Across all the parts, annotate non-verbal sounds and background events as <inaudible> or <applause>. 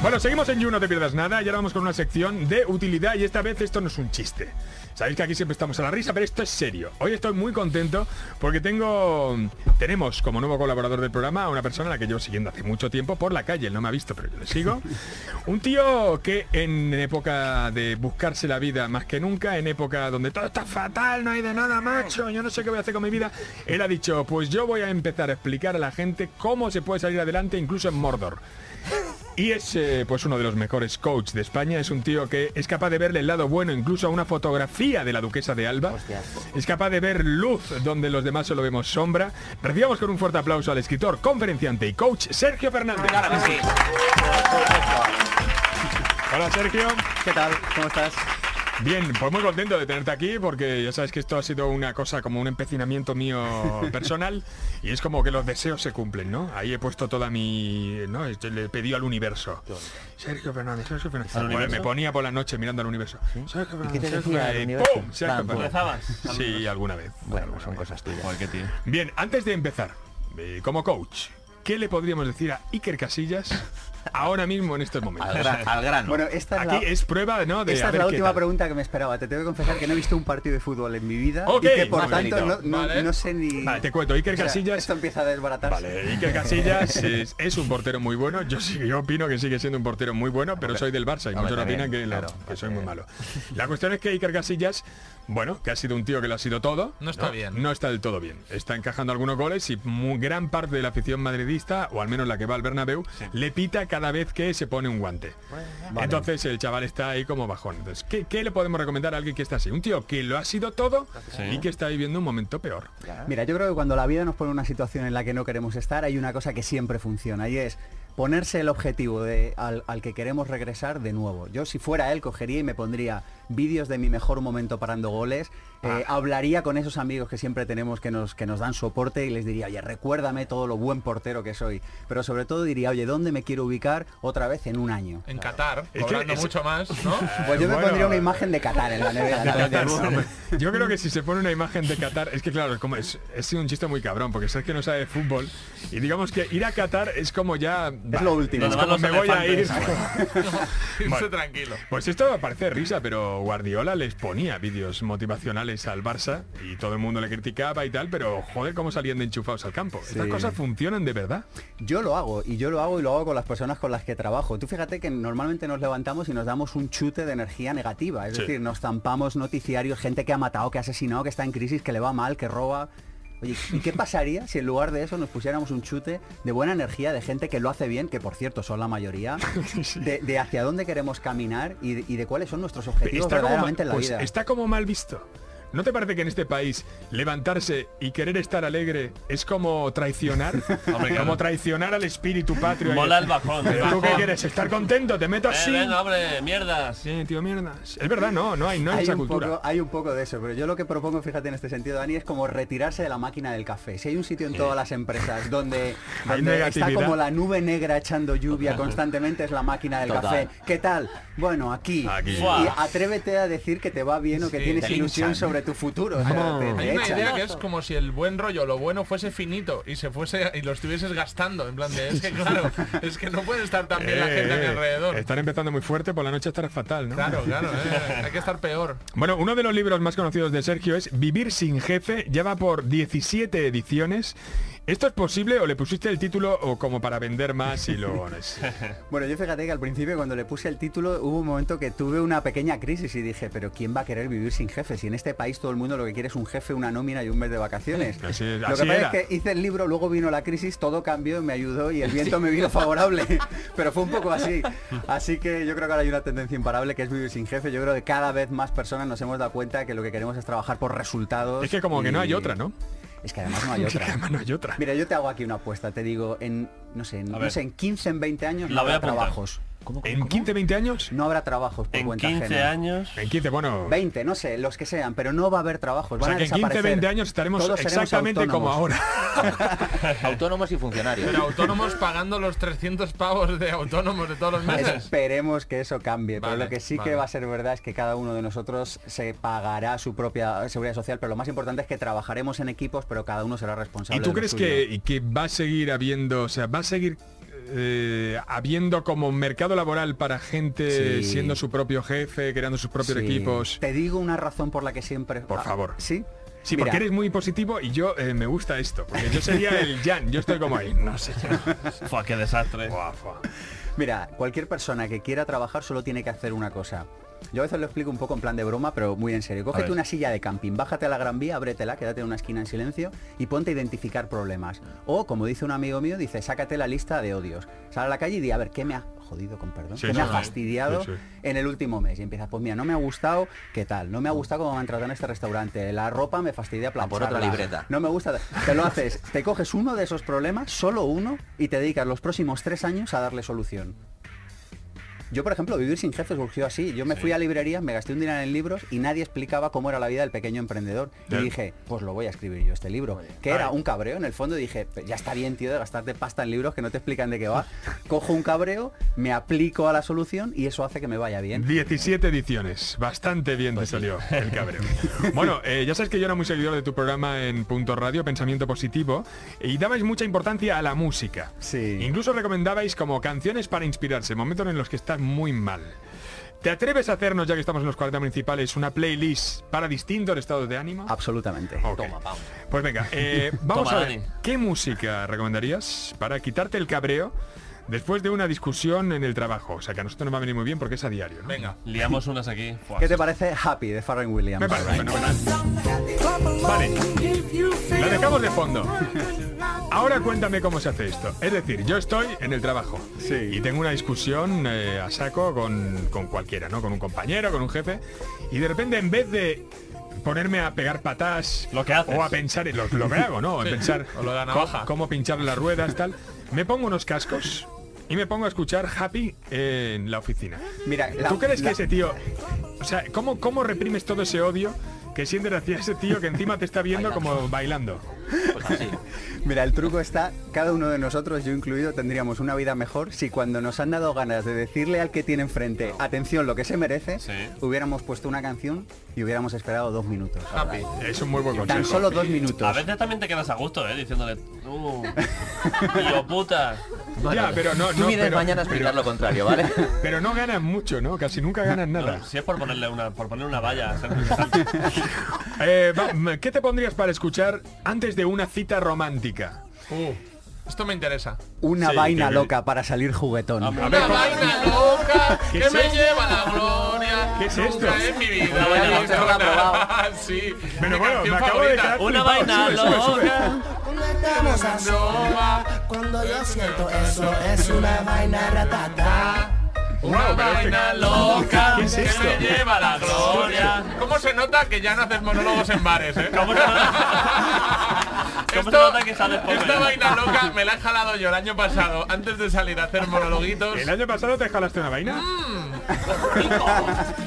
Bueno, seguimos en You, no te pierdas nada. Y ahora vamos con una sección de utilidad. Y esta vez esto no es un chiste. Sabéis que aquí siempre estamos a la risa, pero esto es serio. Hoy estoy muy contento porque tengo, tenemos como nuevo colaborador del programa a una persona a la que llevo siguiendo hace mucho tiempo por la calle. Él no me ha visto, pero yo le sigo. <laughs> Un tío que en época de buscarse la vida más que nunca, en época donde todo está fatal, no hay de nada, macho, yo no sé qué voy a hacer con mi vida, él ha dicho, pues yo voy a empezar a explicar a la gente cómo se puede salir adelante incluso en Mordor. Y es eh, pues uno de los mejores coaches de España. Es un tío que es capaz de verle el lado bueno incluso a una fotografía de la duquesa de Alba. Es capaz de ver luz donde los demás solo vemos sombra. Recibamos con un fuerte aplauso al escritor, conferenciante y coach Sergio Fernández. Hola Sergio. ¿Qué tal? ¿Cómo estás? Bien, pues muy contento de tenerte aquí porque ya sabes que esto ha sido una cosa como un empecinamiento mío <laughs> personal y es como que los deseos se cumplen, ¿no? Ahí he puesto toda mi... ¿no? Este, le pedí al universo. Sergio Fernández, Sergio Fernández. Bueno, me ponía por la noche mirando al universo. Sergio ¿Y qué te Sergio Fernández, universo? ¡pum! Sergio Fernández. Sí, alguna vez. Bueno, alguna son vez. cosas tuyas. Bien, antes de empezar, eh, como coach, ¿qué le podríamos decir a Iker Casillas ahora mismo en estos momentos? Al, gran- al grano. Bueno, esta es Aquí la, es prueba, ¿no? De esta es la última pregunta que me esperaba. Te tengo que confesar que no he visto un partido de fútbol en mi vida Ok, y que por tanto no, bonito. no- Vale. no sé ni... Vale, te cuento, Iker O sea, Casillas Esto empieza a desbaratarse. Vale, Iker Casillas es, es un portero muy bueno. Yo sí, yo opino que sigue siendo un portero muy bueno, pero soy del Barça y muchos opinan que, lo- claro, que soy muy malo. La cuestión es que Iker Casillas, bueno, que ha sido un tío que lo ha sido todo. No está bien. No está del todo bien. Está encajando algunos goles y muy gran parte de la afición madridista, o al menos la que va al Bernabéu, le pita cada vez que se pone un guante. Entonces el chaval está ahí como bajón. Entonces, ¿qué, qué le podemos recomendar a alguien que está así? Un tío que lo ha sido todo y que está viviendo un momento peor. Mira, yo creo que cuando la vida nos pone en una situación en la que no queremos estar, hay una cosa que siempre funciona y es ponerse el objetivo de, al, al que queremos regresar de nuevo. Yo si fuera él cogería y me pondría vídeos de mi mejor momento parando goles, eh, hablaría con esos amigos que siempre tenemos que nos, que nos dan soporte y les diría, oye, recuérdame todo lo buen portero que soy. Pero sobre todo diría, oye, ¿dónde me quiero ubicar otra vez en un año? En Qatar, que cobrando es- mucho más, ¿no? <laughs> Pues yo me bueno. pondría una imagen de Qatar en la nevera. <laughs> Yo creo que si se pone una imagen de Qatar, es que claro, es como es, es un chiste muy cabrón, porque sabes que no sabe de fútbol. Y digamos que ir a Qatar es como ya. Es lo último. Es como me voy a ir. elefantes. <laughs> Irse Bueno. tranquilo. Pues esto parece risa, pero Guardiola les ponía vídeos motivacionales al Barça y todo el mundo le criticaba y tal, pero joder, cómo salían de enchufados al campo. Estas cosas funcionan de verdad. Yo lo hago y yo lo hago y lo hago con las personas con las que trabajo. Tú fíjate que normalmente nos levantamos y nos damos un chute de energía negativa. Es Sí. decir, nos zampamos noticiarios, gente que ha matado, que ha asesinado, que está en crisis, que le va mal, que roba. Oye, ¿y qué pasaría si en lugar de eso nos pusiéramos un chute de buena energía de gente que lo hace bien, que por cierto son la mayoría, <laughs> de, de hacia dónde queremos caminar y de, y de cuáles son nuestros objetivos como, verdaderamente en la pues vida? está como mal visto. ¿No te parece que en este país levantarse y querer estar alegre es como traicionar? <laughs> Hombre, claro. como traicionar al espíritu patrio. Mola el bajón, el Pero ¿Tú qué bajón. quieres? ¿Estar contento? ¿Te meto Eh, así? venga, hombre, mierdas. Sí, tío, mierdas. Es verdad, no, no hay, no hay, hay esa un, cultura. poco, hay un poco de eso, pero yo lo que propongo, fíjate en este sentido, Dani, es como retirarse de la máquina del café. Si hay un sitio en todas las empresas <laughs> donde, está como la nube negra echando lluvia <laughs> constantemente, es la máquina del Total. café. ¿Qué tal? Bueno, aquí. Aquí. Y atrévete a decir que te va bien o que Sí, tienes ilusión hinchan. Sobre tu futuro. o sea, Vamos. te- te Hay una echan. idea que es como si el buen rollo, lo bueno fuese finito y se fuese y lo estuvieses gastando. En plan de, es que claro, es que no puede estar tan bien la gente a mi Eh, alrededor. Están empezando muy fuerte, por la noche estará fatal, ¿no? Claro, claro, eh, hay que estar peor. Bueno, uno de los libros más conocidos de Sergio es Vivir sin jefe, ya va por 17 ediciones. ¿Esto es posible o le pusiste el título o como para vender más y es? <laughs> Bueno, yo fíjate que al principio cuando le puse el título hubo un momento que tuve una pequeña crisis y dije, pero ¿quién va a querer vivir sin jefe? Si en este país todo el mundo lo que quiere es un jefe, una nómina y un mes de vacaciones. <laughs> Así lo así que pasa era. es que hice el libro, luego vino la crisis, todo cambió, me ayudó y el viento me vino <laughs> favorable. pero fue un poco así. Así que yo creo que ahora hay una tendencia imparable que es vivir sin jefe. Yo creo que cada vez más personas nos hemos dado cuenta que lo que queremos es trabajar por resultados. Es que como que no hay otra, ¿no? Es que además no hay <laughs> Es que otra. además no hay otra. Mira, yo te hago aquí una apuesta, te digo, en, no sé, en, no sé, en 15, en 20 años no La voy a habrá apuntar. trabajos. ¿Cómo, cómo, ¿En cómo? 15, 20 años? No habrá trabajos por En cuenta 15 ajena. años. En 15, bueno... 20, no sé, los que sean, pero no va a haber trabajos. O sea van a que en 15, desaparecer. 20 años estaremos Todos exactamente como ahora. <laughs> Autónomos y funcionarios. Pero autónomos pagando los 300 pavos de autónomos de todos los meses. Esperemos que eso cambie, pero lo que sí vale. que va a ser verdad es que cada uno de nosotros se pagará su propia seguridad social, pero lo más importante es que trabajaremos en equipos, pero cada uno será responsable. ¿Y tú de lo crees suyo. que, y que va a seguir habiendo, o sea, va a seguir eh, habiendo como mercado laboral para gente Sí. siendo su propio jefe, creando sus propios Sí. equipos. Te digo una razón por la que siempre... Por Ah, favor. ¿Sí? Sí, Mira, porque eres muy positivo y yo eh, me gusta esto. Porque yo sería el Jan, yo estoy como ahí. No sé. <laughs> Fua, qué desastre. Mira, cualquier persona que quiera trabajar solo tiene que hacer una cosa. Yo a veces lo explico un poco en plan de broma, pero muy en serio. Cógete una silla de camping, bájate a la Gran Vía, ábretela, quédate en una esquina en silencio y ponte a identificar problemas. O, como dice un amigo mío, dice, sácate la lista de odios. Sal a la calle y di, a ver, ¿qué me ha jodido con perdón? Sí, ¿Qué me ha fastidiado Sí, sí. en el último mes? Y empiezas, pues mira, no me ha gustado, ¿qué tal? No me ha gustado cómo me han tratado en este restaurante. La ropa me fastidia A por otra plancharla. libreta. No me gusta. Te lo haces, te coges uno de esos problemas, solo uno, y te dedicas los próximos tres años a darle solución. Yo, por ejemplo, vivir sin jefe surgió así. Yo me fui a librerías, me gasté un dinero en libros y nadie explicaba cómo era la vida del pequeño emprendedor. Y dije, pues lo voy a escribir yo este libro. Que era un cabreo en el fondo y dije, "Pues ya está bien, tío, de gastarte pasta en libros que no te explican de qué va. <laughs> Cojo un cabreo, me aplico a la solución y eso hace que me vaya bien. 17 ediciones. Bastante bien Pues te salió el cabreo. <laughs> Bueno, eh, ya sabes que yo era muy seguidor de tu programa en Punto Radio, Pensamiento Positivo, y dabais mucha importancia a la música. Sí. Incluso recomendabais como canciones para inspirarse, momentos en los que muy mal. ¿Te atreves a hacernos, ya que estamos en los 40 principales, una playlist para distintos estados de ánimo? Absolutamente. Ok. Toma, pam. Pues venga, eh, <laughs> vamos Toma, a ver. Dani. ¿Qué música recomendarías para quitarte el cabreo después de una discusión en el trabajo? O sea, que a nosotros nos va a venir muy bien porque es a diario, ¿no? Venga. Liamos unas aquí. ¿Qué te parece Happy de Pharrell Williams? Me parece fenomenal. Vale, la dejamos de fondo. Ahora cuéntame cómo se hace esto. Es decir, yo estoy en el trabajo Sí. y tengo una discusión eh, a saco con, con cualquiera, ¿no? Con un compañero, con un jefe, y de repente en vez de ponerme a pegar patas Lo que haces. o a pensar en lo, lo que hago, ¿no? A Sí, pensar o lo de la navaja. cómo pinchar las ruedas, tal, me pongo unos cascos y me pongo a escuchar Happy en la oficina. Mira, la- ¿Tú crees la- que ese tío... O sea, ¿cómo, ¿cómo reprimes todo ese odio que sientes hacia ese tío que encima te está viendo como bailando? Pues así. Mira, el truco está, cada uno de nosotros, yo incluido, tendríamos una vida mejor si cuando nos han dado ganas de decirle al que tiene enfrente, atención, lo que se merece, Sí. hubiéramos puesto una canción y hubiéramos esperado dos minutos. Happy. Es un muy buen consejo. Tan solo dos minutos. A veces también te quedas a gusto, ¿eh? Diciéndole, uh, <laughs> tío puta. Ya, pero no, Tú no, vienes pero, mañana a explicar pero, lo contrario, ¿vale? <laughs> pero no ganan mucho, ¿no? Casi nunca ganan nada. No, si es por ponerle una, por poner una valla. <laughs> Eh, va, ¿Qué te pondrías para escuchar antes de una cita romántica? Uh, esto me interesa. Una Sí, vaina que- loca para salir juguetón. A ver, Una ¿cómo- vaina loca ¿Qué que me lleva la gloria. ¿Qué es Nunca esto? en mi vida. Una vaina no sí. Pero bueno, me acabo de favorita. quedar Una flipado. vaina loca. Cuando estamos a solas, cuando yo siento eso, es una vaina ratata. Una Wow, pero este- vaina loca ¿Qué es que esto? me lleva la gloria. ¿Cómo se nota que ya no haces monólogos en bares, eh? <laughs> ¿Cómo se ¿Cómo se nota que sabes poco, esta eh? vaina loca me la he jalado yo el año pasado antes de salir a hacer monologuitos. ¿El año pasado te jalaste una vaina?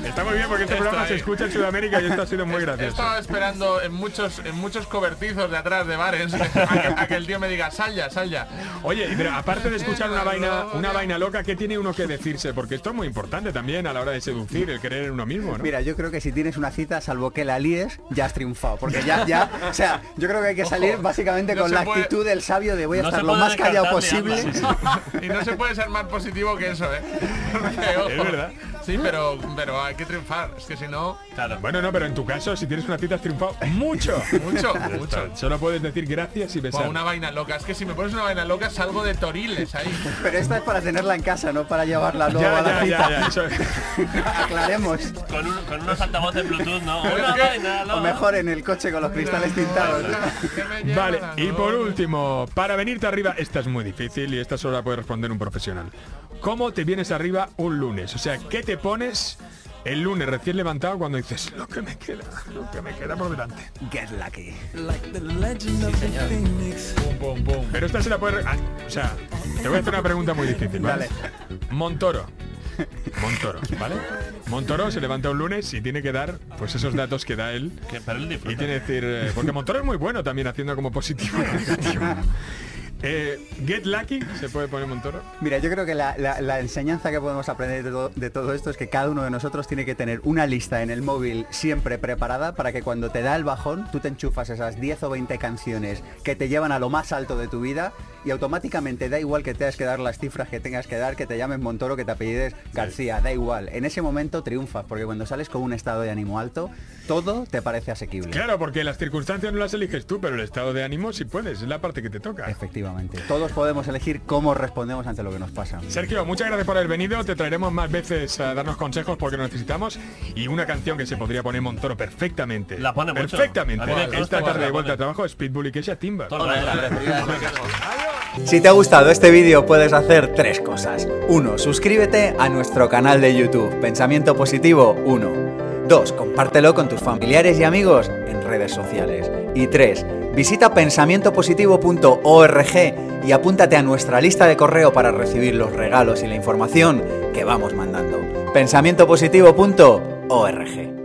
Está muy bien porque este Esto programa se escucha en Sudamérica y esto ha sido muy He gracioso. estado esperando en muchos en muchos cobertizos de atrás de bares <laughs> a que, a que el tío me diga sal ya, sal ya. Oye, pero aparte de escuchar una vaina, una vaina loca, ¿qué tiene uno que decirse? Porque esto es muy importante también a la hora de seducir, el creer en uno mismo, ¿no? Mira, yo creo que si tienes una cita, salvo que la líes, ya has triunfado. Porque ya, ya, o sea, yo creo que hay que salir básicamente no con la puede- actitud del sabio de voy a No estar lo más callado posible. <laughs> Y no se puede ser más positivo que eso, ¿eh? <laughs> Porque, ojo, Es verdad. Sí, pero, pero hay que triunfar. Es que si no, Claro. Bueno, no, pero en tu caso, si tienes una cita has triunfado mucho. <laughs> mucho, mucho. Solo puedes decir gracias y besar. una vaina loca. Es que si me pones una vaina loca salgo de toriles ahí. Pero esta es para tenerla en casa, no para llevarla luego Ya, a la ya, cita. ya, ya, eso- Aclaremos. Con, un- con unos altavoces Bluetooth, ¿no? Una O mejor en el coche con los cristales tintados. Vale, y por último, para venirte arriba, esta es muy difícil y esta solo la puede responder un profesional. ¿Cómo te vienes arriba un lunes? O sea, ¿qué te pones el lunes recién levantado cuando dices lo que me queda, lo que me queda por delante? Get lucky. Pum. Pero esta se la puede... ah, o sea, te voy a hacer una pregunta muy difícil, ¿vale? Montoro. Montoro, ¿vale? Montoro se levanta un lunes y tiene que dar pues esos datos que da él. Que- él Y tiene que decir, eh, porque Montoro es muy bueno también haciendo como positivo y negativo. Eh, Get Lucky, ¿se puede poner Montoro? Mira, yo creo que la, la- la enseñanza que podemos aprender de todo, de todo esto es que cada uno de nosotros tiene que tener una lista en el móvil siempre preparada para que cuando te da el bajón, tú te enchufas esas 10 o 20 canciones que te llevan a lo más alto de tu vida y automáticamente da igual que tengas que dar las cifras que tengas que dar, que te llames Montoro, que te apellides García, da igual. En ese momento triunfas, porque cuando sales con un estado de ánimo alto, todo te parece asequible. Claro, porque las circunstancias no las eliges tú, pero el estado de ánimo sí puedes, es la parte que te toca. Efectivamente. Todos podemos elegir cómo respondemos ante lo que nos pasa. Sergio, muchas gracias por haber venido. Te traeremos más veces a darnos consejos porque lo necesitamos. Y una canción que se podría poner Montoro perfectamente. La pone mucho. Perfectamente. Esta tarde de vuelta a trabajo es Pitbull y Kesha el rato. Si te ha gustado este vídeo puedes hacer tres cosas. 1. Suscríbete a nuestro canal de YouTube, Pensamiento Positivo 1. 2. Compártelo con tus familiares y amigos en redes sociales. Y 3. Visita pensamientopositivo.org y apúntate a nuestra lista de correo para recibir los regalos y la información que vamos mandando. pensamientopositivo.org